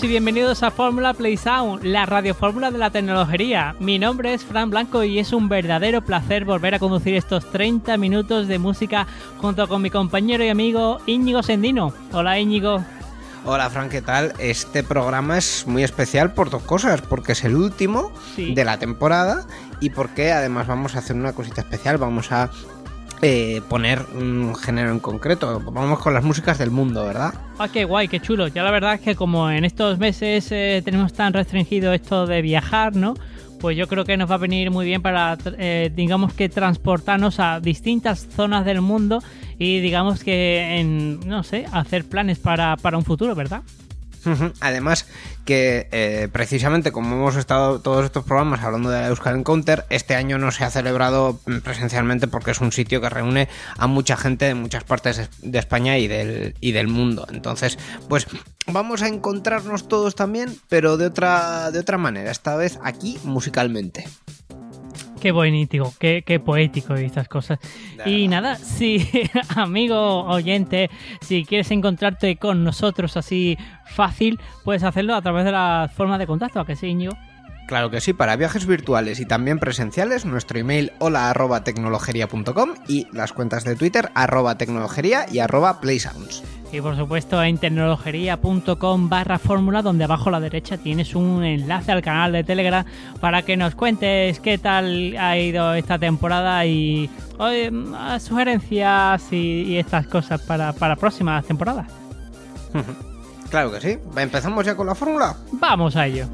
Y bienvenidos a Fórmula Play Sound, la radiofórmula de la tecnología. Mi nombre es Fran Blanco y es un verdadero placer volver a conducir estos 30 minutos de música junto con mi compañero y amigo Íñigo Sendino. Hola Íñigo. Hola Fran, ¿qué tal? Este programa es muy especial por dos cosas, porque es el último de la temporada y porque además vamos a hacer una cosita especial, vamos a eh, poner un género en concreto, vamos con las músicas del mundo, ¿verdad? Ah, qué guay, qué chulo. Ya la verdad es que como en estos meses eh, tenemos tan restringido esto de viajar, ¿no? pues yo creo que nos va a venir muy bien para, eh, digamos que transportarnos a distintas zonas del mundo y digamos que, en, no sé, hacer planes para, para un futuro, ¿verdad? Además, que eh, precisamente como hemos estado todos estos programas hablando de la Euskal Encounter, este año no se ha celebrado presencialmente porque es un sitio que reúne a mucha gente de muchas partes de España y del, y del mundo. Entonces, pues vamos a encontrarnos todos también, pero de otra, de otra manera, esta vez aquí musicalmente. Qué bonito, qué, qué poético y estas cosas. Y nada, si, amigo oyente, si quieres encontrarte con nosotros así fácil, puedes hacerlo a través de las formas de contacto, ¿a que sí, Íñigo? Claro que sí, para viajes virtuales y también presenciales, nuestro email hola arroba tecnologería.com y las cuentas de Twitter arroba tecnologería y arroba playsounds. Y por supuesto en tecnologería.com barra fórmula, donde abajo a la derecha tienes un enlace al canal de Telegram para que nos cuentes qué tal ha ido esta temporada y sugerencias y, estas cosas para, para próximas temporadas. claro que sí. ¿Empezamos ya con la fórmula? Vamos a ello.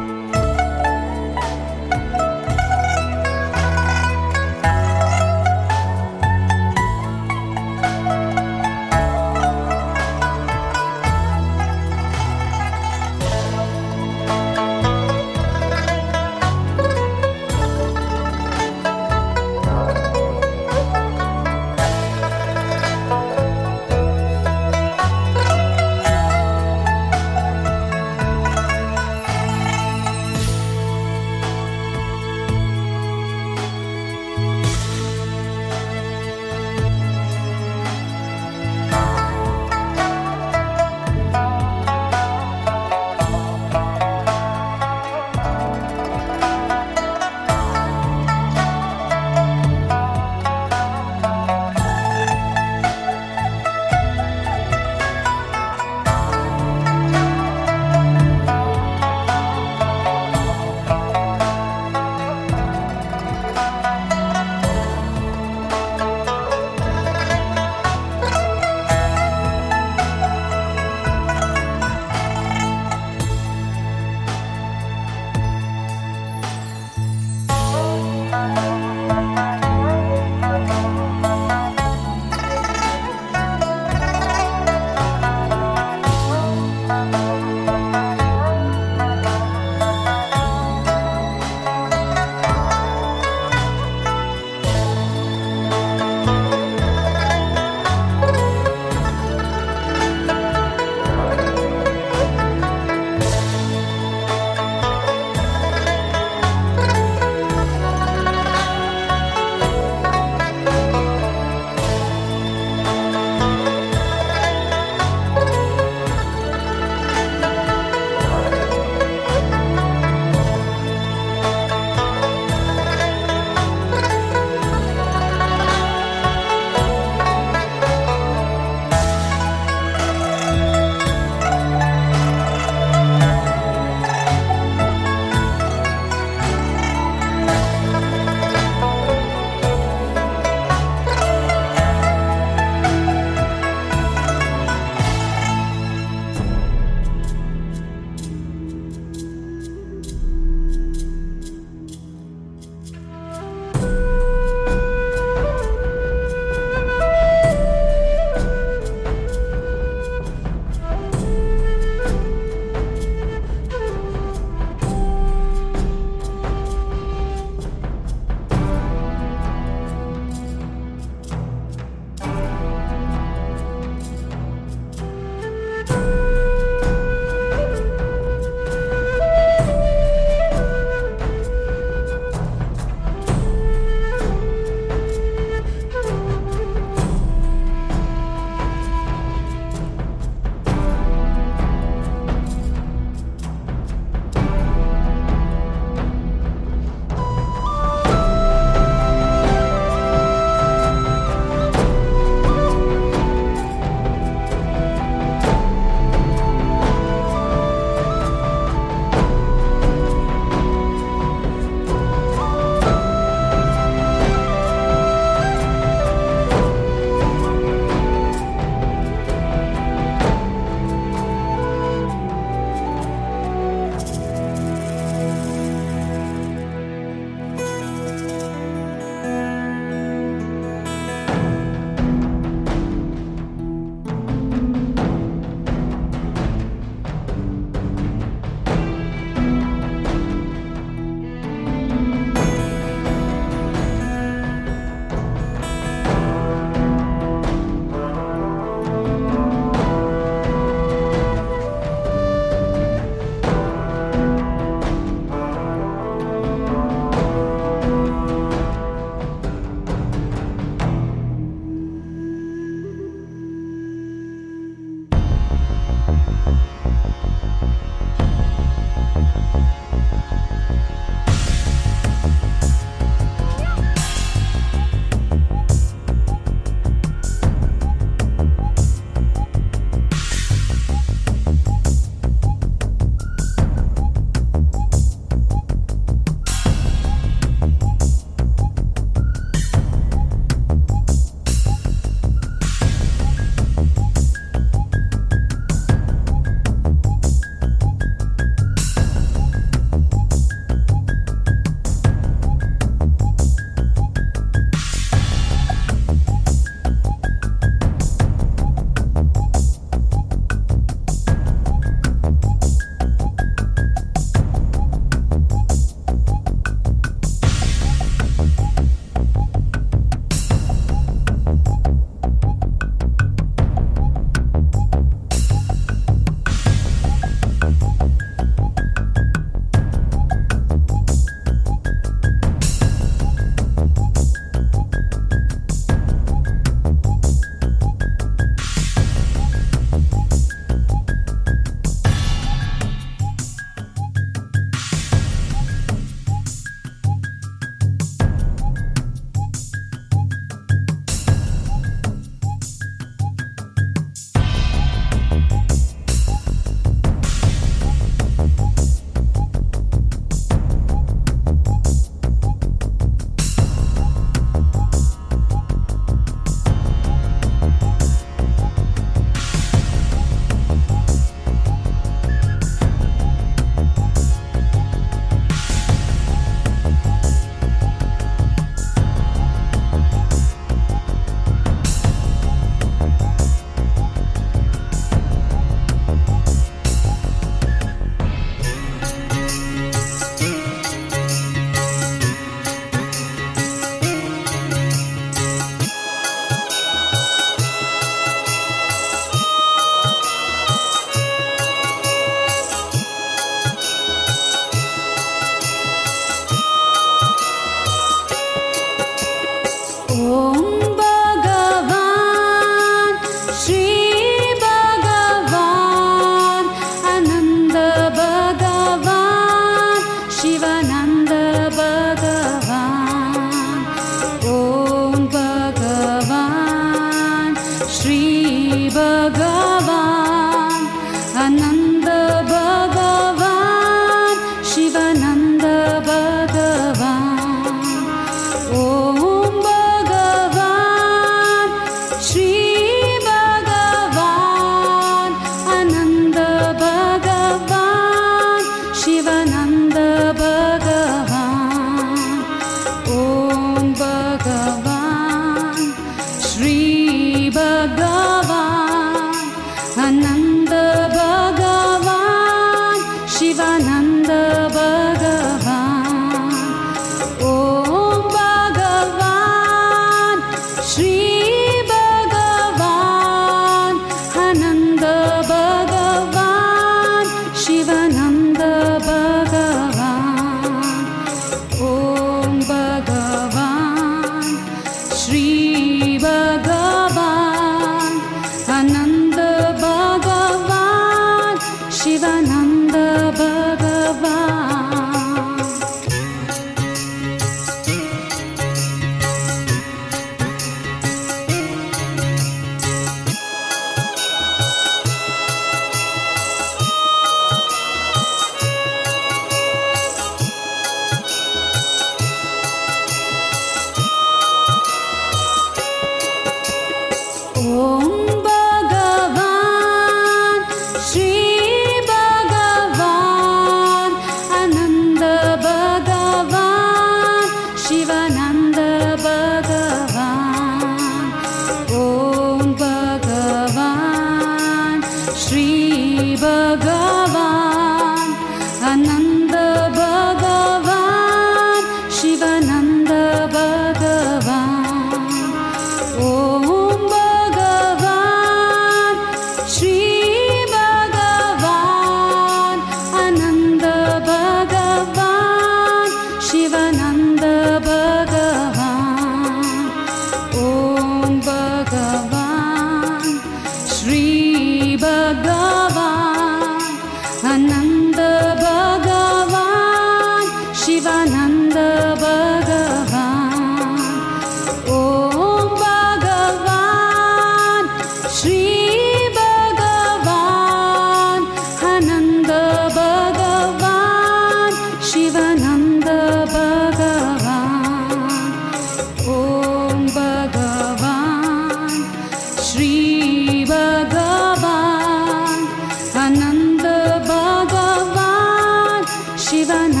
ಶಿವನ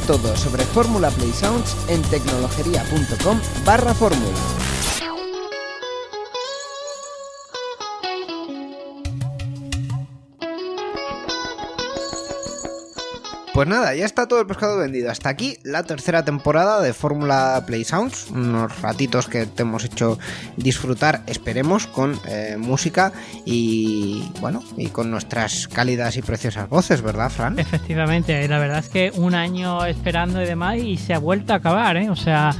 Todo sobre Fórmula Play Sounds en tecnologería.com barra fórmula. Pues nada, ya está todo el pescado vendido. Hasta aquí la tercera temporada de Fórmula Play Sounds. Unos ratitos que te hemos hecho disfrutar, esperemos, con eh, música y bueno, y con nuestras cálidas y preciosas voces, ¿verdad, Fran? Efectivamente, la verdad es que un año esperando y demás y se ha vuelto a acabar, ¿eh? O sea,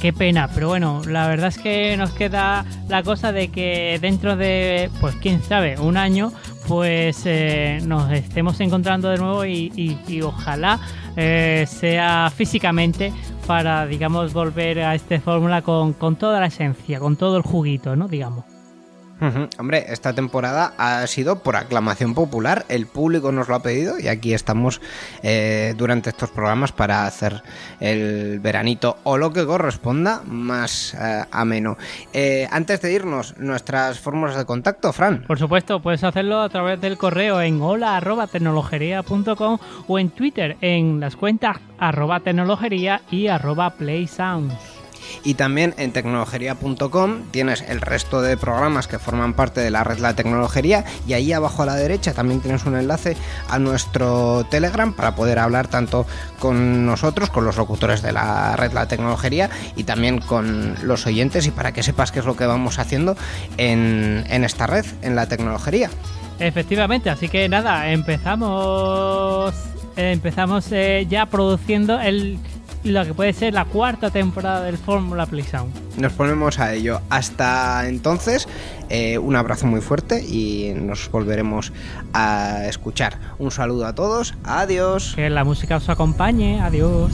Qué, pena, pero bueno, la verdad es que nos queda la cosa de que dentro de, pues quién sabe, un año, pues eh, nos estemos encontrando de nuevo y, ojalá eh, sea físicamente para, digamos, volver a esta fórmula con, con toda la esencia, con todo el juguito, ¿no? Digamos. Hombre, esta temporada ha sido por aclamación popular, el público nos lo ha pedido y aquí estamos eh, durante estos programas para hacer el veranito o lo que corresponda más eh, ameno. Eh, antes de irnos, nuestras fórmulas de contacto, Fran. Por supuesto, puedes hacerlo a través del correo en hola o en Twitter en las cuentas arroba tecnologería y arroba playsounds. Y también en tecnologería.com tienes el resto de programas que forman parte de la red La Tecnologería y ahí abajo a la derecha también tienes un enlace a nuestro Telegram para poder hablar tanto con nosotros, con los locutores de la red La Tecnologería y también con los oyentes y para que sepas qué es lo que vamos haciendo en, esta red, en La Tecnologería. Efectivamente, así que nada, empezamos empezamos eh, ya produciendo el lo que puede ser la cuarta temporada del Fórmula Play Sound. Nos ponemos a ello. Hasta entonces, eh, un abrazo muy fuerte y nos volveremos a escuchar. Un saludo a todos. Adiós. Que la música os acompañe. Adiós.